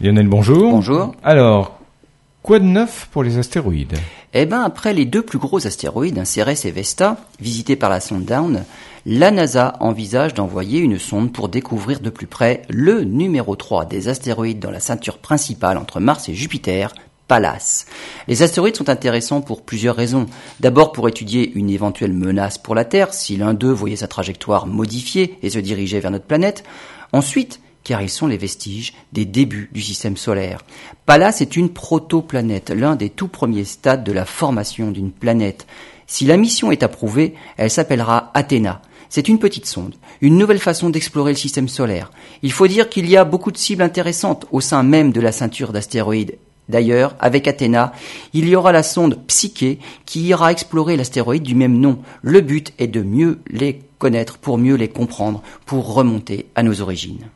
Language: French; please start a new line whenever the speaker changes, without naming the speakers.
Lionel, bonjour.
Bonjour.
Alors, quoi de neuf pour les astéroïdes?
Eh ben, après les deux plus gros astéroïdes, Cérès et Vesta, visités par la sonde Down, la NASA envisage d'envoyer une sonde pour découvrir de plus près le numéro 3 des astéroïdes dans la ceinture principale entre Mars et Jupiter, Pallas. Les astéroïdes sont intéressants pour plusieurs raisons. D'abord pour étudier une éventuelle menace pour la Terre si l'un d'eux voyait sa trajectoire modifiée et se dirigeait vers notre planète. Ensuite, car ils sont les vestiges des débuts du système solaire. Pallas est une protoplanète, l'un des tout premiers stades de la formation d'une planète. Si la mission est approuvée, elle s'appellera Athéna. C'est une petite sonde, une nouvelle façon d'explorer le système solaire. Il faut dire qu'il y a beaucoup de cibles intéressantes au sein même de la ceinture d'astéroïdes. D'ailleurs, avec Athéna, il y aura la sonde Psyché qui ira explorer l'astéroïde du même nom. Le but est de mieux les connaître, pour mieux les comprendre, pour remonter à nos origines.